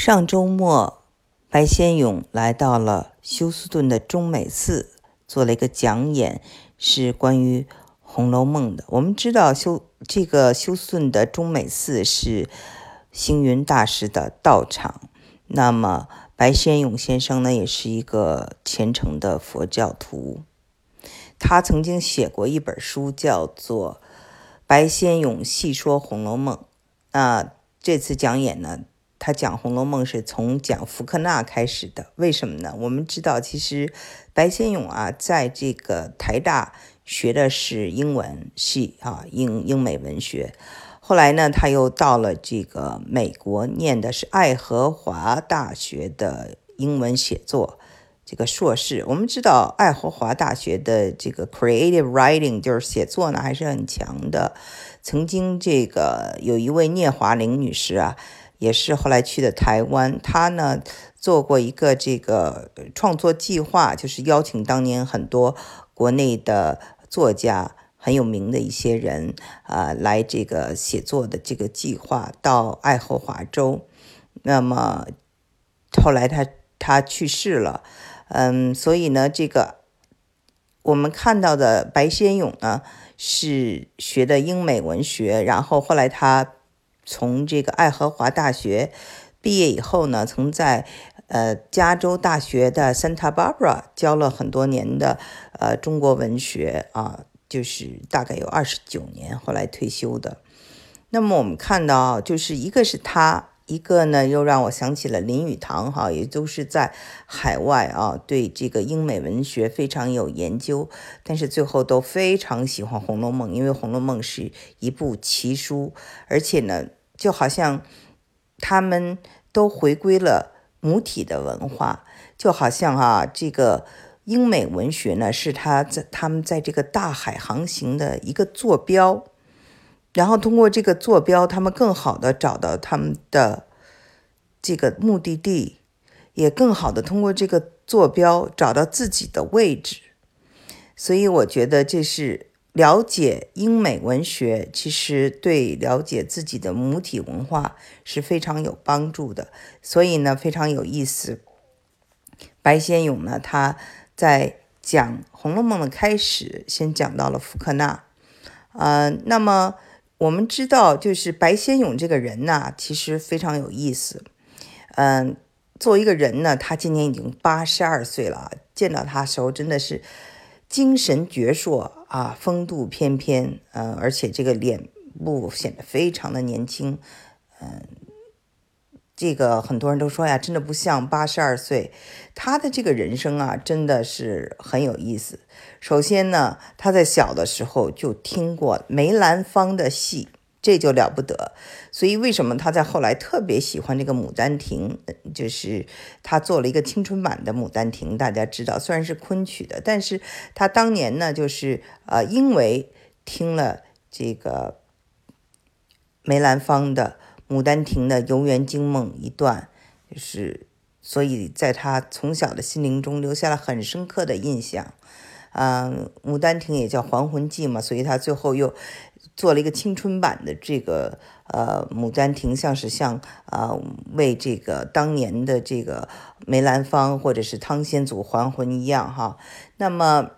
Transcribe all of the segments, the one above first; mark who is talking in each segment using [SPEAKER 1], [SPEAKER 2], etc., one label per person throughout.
[SPEAKER 1] 上周末，白先勇来到了休斯顿的中美寺，做了一个讲演，是关于《红楼梦》的。我们知道，休这个休斯顿的中美寺是星云大师的道场。那么，白先勇先生呢，也是一个虔诚的佛教徒。他曾经写过一本书，叫做《白先勇细说红楼梦》。那这次讲演呢？他讲《红楼梦》是从讲福克纳开始的，为什么呢？我们知道，其实白先勇啊，在这个台大学的是英文系啊，英英美文学。后来呢，他又到了这个美国念的是爱荷华大学的英文写作这个硕士。我们知道，爱荷华大学的这个 creative writing 就是写作呢，还是很强的。曾经这个有一位聂华苓女士啊。也是后来去的台湾，他呢做过一个这个创作计划，就是邀请当年很多国内的作家很有名的一些人啊来这个写作的这个计划到爱荷华州。那么后来他他去世了，嗯，所以呢，这个我们看到的白先勇呢是学的英美文学，然后后来他。从这个爱荷华大学毕业以后呢，曾在呃加州大学的 Santa Barbara 教了很多年的呃中国文学啊，就是大概有二十九年，后来退休的。那么我们看到，就是一个是他，一个呢又让我想起了林语堂哈，也都是在海外啊，对这个英美文学非常有研究，但是最后都非常喜欢《红楼梦》，因为《红楼梦》是一部奇书，而且呢。就好像他们都回归了母体的文化，就好像啊，这个英美文学呢，是他在他们在这个大海航行的一个坐标，然后通过这个坐标，他们更好的找到他们的这个目的地，也更好的通过这个坐标找到自己的位置，所以我觉得这是。了解英美文学，其实对了解自己的母体文化是非常有帮助的。所以呢，非常有意思。白先勇呢，他在讲《红楼梦》的开始，先讲到了福克纳。呃，那么我们知道，就是白先勇这个人呢，其实非常有意思。嗯，作为一个人呢，他今年已经八十二岁了。见到他的时候，真的是。精神矍铄啊，风度翩翩，呃，而且这个脸部显得非常的年轻，嗯，这个很多人都说呀，真的不像八十二岁。他的这个人生啊，真的是很有意思。首先呢，他在小的时候就听过梅兰芳的戏。这就了不得，所以为什么他在后来特别喜欢这个《牡丹亭》？就是他做了一个青春版的《牡丹亭》，大家知道，虽然是昆曲的，但是他当年呢，就是呃，因为听了这个梅兰芳的《牡丹亭》的《游园惊梦》一段，就是所以在他从小的心灵中留下了很深刻的印象。嗯，《牡丹亭》也叫《还魂记》嘛，所以他最后又。做了一个青春版的这个呃《牡丹亭》，像是像啊为这个当年的这个梅兰芳或者是汤显祖还魂一样哈。那么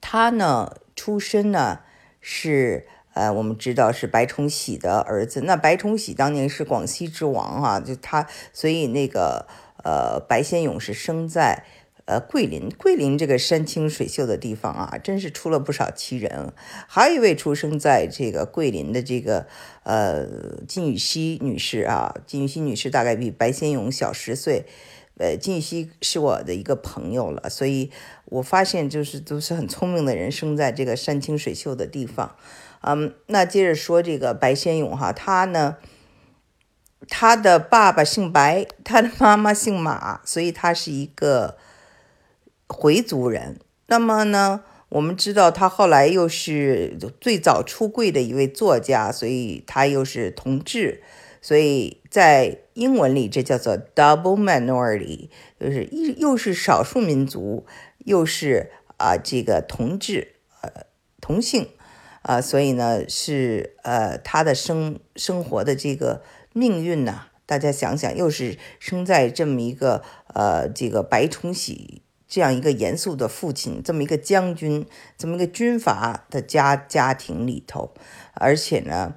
[SPEAKER 1] 他呢出身呢是呃我们知道是白崇禧的儿子，那白崇禧当年是广西之王啊，就他所以那个呃白先勇是生在。呃，桂林，桂林这个山清水秀的地方啊，真是出了不少奇人。还有一位出生在这个桂林的这个呃金雨熙女士啊，金雨熙女士大概比白先勇小十岁。呃，金雨熙是我的一个朋友了，所以我发现就是都是很聪明的人，生在这个山清水秀的地方。嗯，那接着说这个白先勇哈，他呢，他的爸爸姓白，他的妈妈姓马，所以他是一个。回族人，那么呢？我们知道他后来又是最早出柜的一位作家，所以他又是同志，所以在英文里这叫做 double minority，就是一又是少数民族，又是啊这个同志，呃同性，啊，所以呢是呃他的生生活的这个命运呢。大家想想，又是生在这么一个呃这个白崇禧这样一个严肃的父亲，这么一个将军，这么一个军阀的家家庭里头，而且呢，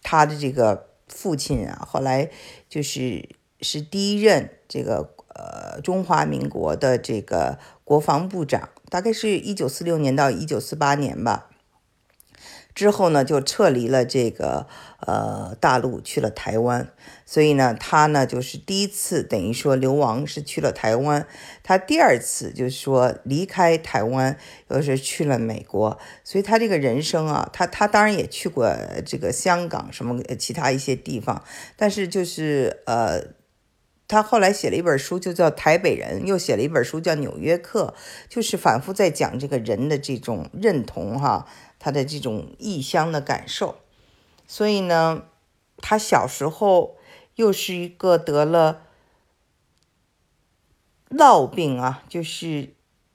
[SPEAKER 1] 他的这个父亲啊，后来就是是第一任这个呃中华民国的这个国防部长，大概是一九四六年到一九四八年吧。之后呢，就撤离了这个呃大陆，去了台湾。所以呢，他呢就是第一次等于说流亡是去了台湾，他第二次就是说离开台湾又是去了美国。所以他这个人生啊，他他当然也去过这个香港什么其他一些地方，但是就是呃，他后来写了一本书，就叫《台北人》，又写了一本书叫《纽约客》，就是反复在讲这个人的这种认同哈。他的这种异乡的感受，所以呢，他小时候又是一个得了烙病啊，就是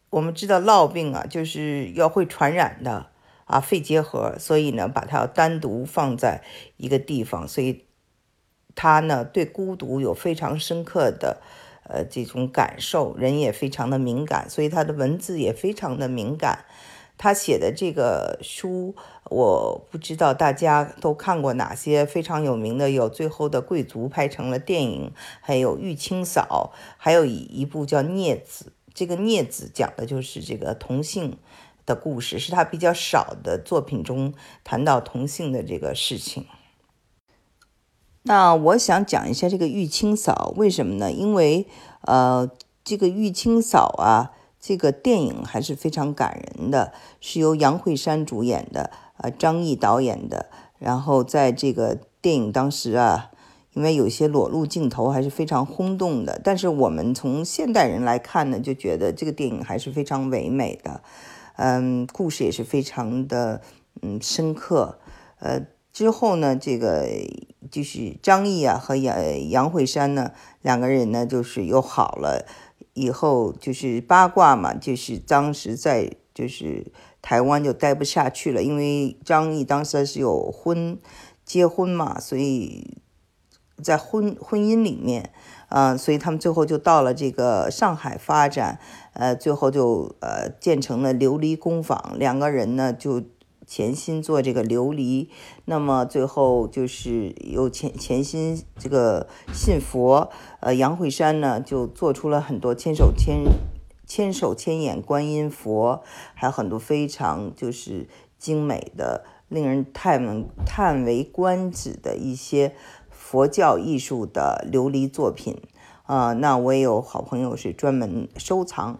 [SPEAKER 1] 我们知道烙病啊，就是要会传染的啊，肺结核，所以呢，把他要单独放在一个地方，所以他呢对孤独有非常深刻的呃这种感受，人也非常的敏感，所以他的文字也非常的敏感。他写的这个书，我不知道大家都看过哪些非常有名的，有《最后的贵族》拍成了电影，还有《玉清嫂》，还有一一部叫《孽子》。这个《孽子》讲的就是这个同性的故事，是他比较少的作品中谈到同性的这个事情。那我想讲一下这个《玉清嫂》，为什么呢？因为呃，这个《玉清嫂》啊。这个电影还是非常感人的，是由杨慧珊主演的，呃，张译导演的。然后在这个电影当时啊，因为有些裸露镜头还是非常轰动的。但是我们从现代人来看呢，就觉得这个电影还是非常唯美的，嗯，故事也是非常的嗯深刻。呃，之后呢，这个就是张毅啊和杨杨慧珊呢两个人呢就是又好了。以后就是八卦嘛，就是当时在就是台湾就待不下去了，因为张毅当时是有婚结婚嘛，所以在婚婚姻里面，呃，所以他们最后就到了这个上海发展，呃，最后就呃建成了琉璃工坊，两个人呢就。潜心做这个琉璃，那么最后就是又潜潜心这个信佛。呃，杨慧珊呢就做出了很多千手千千手千眼观音佛，还有很多非常就是精美的、令人叹闻叹为观止的一些佛教艺术的琉璃作品。啊，那我也有好朋友是专门收藏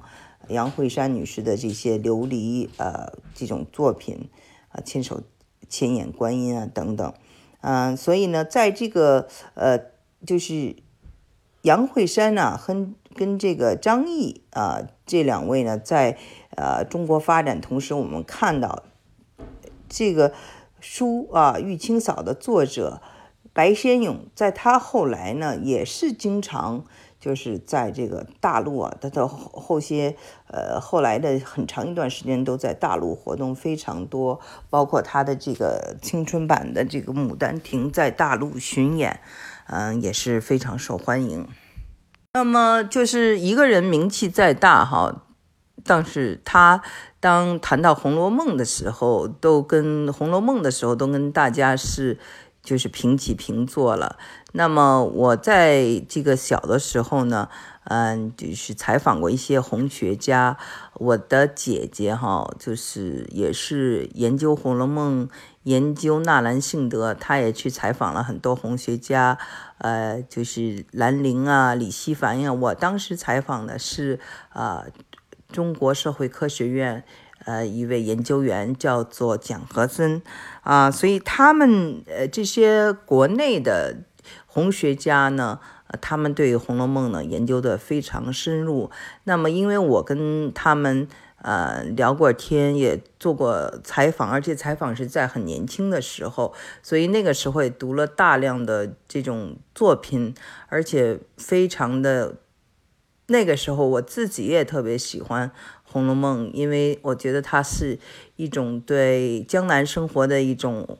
[SPEAKER 1] 杨慧珊女士的这些琉璃呃这种作品。啊，千手千眼观音啊，等等，嗯，所以呢，在这个呃，就是杨慧珊呢，和跟这个张译啊，这两位呢，在呃中国发展同时，我们看到这个书啊，《玉清嫂》的作者白先勇，在他后来呢，也是经常。就是在这个大陆啊，他的后后些呃后来的很长一段时间都在大陆活动非常多，包括他的这个青春版的这个《牡丹亭》在大陆巡演，嗯也是非常受欢迎。那么就是一个人名气再大哈，但是他当谈到《红楼梦》的时候，都跟《红楼梦》的时候都跟大家是。就是平起平坐了。那么我在这个小的时候呢，嗯，就是采访过一些红学家。我的姐姐哈，就是也是研究《红楼梦》、研究纳兰性德，她也去采访了很多红学家，呃，就是兰陵啊、李希凡呀。我当时采访的是啊，中国社会科学院。呃，一位研究员叫做蒋和森，啊，所以他们呃这些国内的红学家呢，他们对《红楼梦》呢研究的非常深入。那么，因为我跟他们呃聊过天，也做过采访，而且采访是在很年轻的时候，所以那个时候也读了大量的这种作品，而且非常的那个时候我自己也特别喜欢。《红楼梦》，因为我觉得它是一种对江南生活的一种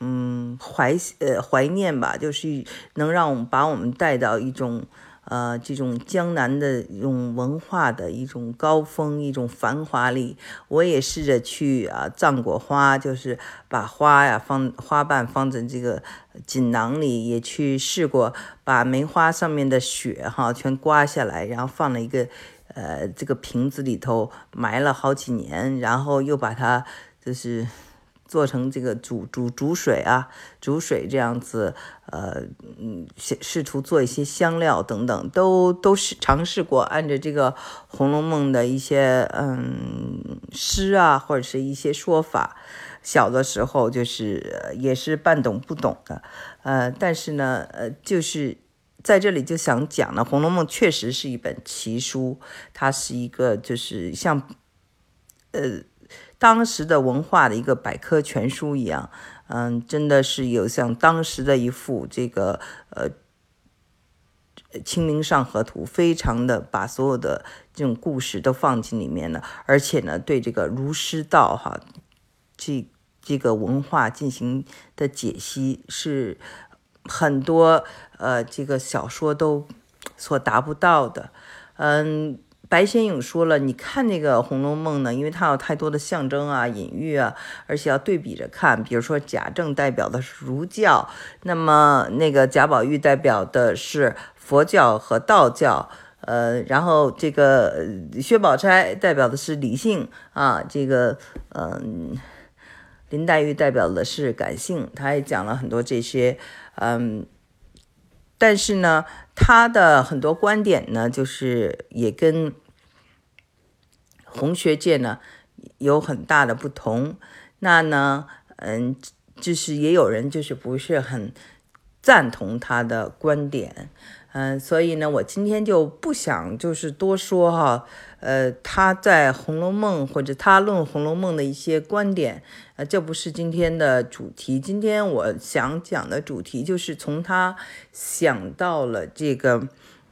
[SPEAKER 1] 嗯怀呃怀念吧，就是能让我们把我们带到一种。呃，这种江南的一种文化的一种高峰，一种繁华里，我也试着去啊，葬过花，就是把花呀放花瓣放在这个锦囊里，也去试过把梅花上面的雪哈全刮下来，然后放了一个呃这个瓶子里头埋了好几年，然后又把它就是。做成这个煮煮煮水啊，煮水这样子，呃，嗯，试试图做一些香料等等，都都是尝试过，按照这个《红楼梦》的一些嗯诗啊，或者是一些说法，小的时候就是也是半懂不懂的，呃，但是呢，呃，就是在这里就想讲呢，《红楼梦》确实是一本奇书，它是一个就是像，呃。当时的文化的一个百科全书一样，嗯，真的是有像当时的一幅这个呃《清明上河图》，非常的把所有的这种故事都放进里面了，而且呢，对这个儒释道哈这这个文化进行的解析，是很多呃这个小说都所达不到的，嗯。白先勇说了，你看那个《红楼梦》呢，因为它有太多的象征啊、隐喻啊，而且要对比着看。比如说贾政代表的是儒教，那么那个贾宝玉代表的是佛教和道教，呃，然后这个薛宝钗代表的是理性啊，这个嗯，林黛玉代表的是感性。他也讲了很多这些，嗯。但是呢，他的很多观点呢，就是也跟红学界呢有很大的不同。那呢，嗯，就是也有人就是不是很赞同他的观点。嗯，所以呢，我今天就不想就是多说哈，呃，他在《红楼梦》或者他论《红楼梦》的一些观点，呃，这不是今天的主题。今天我想讲的主题就是从他想到了这个，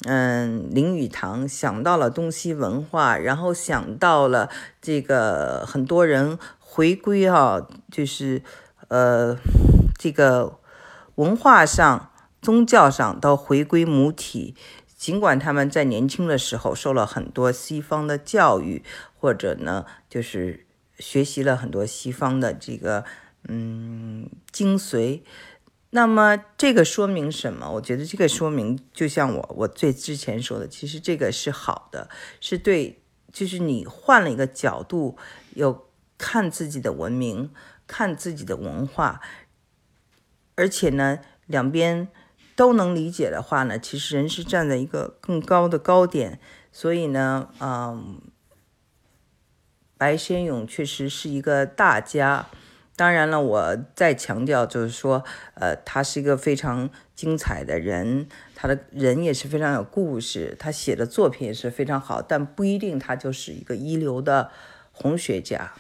[SPEAKER 1] 嗯，林语堂，想到了东西文化，然后想到了这个很多人回归哈，就是呃，这个文化上。宗教上都回归母体，尽管他们在年轻的时候受了很多西方的教育，或者呢，就是学习了很多西方的这个嗯精髓。那么这个说明什么？我觉得这个说明，就像我我最之前说的，其实这个是好的，是对，就是你换了一个角度，有看自己的文明，看自己的文化，而且呢，两边。都能理解的话呢，其实人是站在一个更高的高点，所以呢，嗯，白先勇确实是一个大家。当然了，我再强调就是说，呃，他是一个非常精彩的人，他的人也是非常有故事，他写的作品也是非常好，但不一定他就是一个一流的红学家。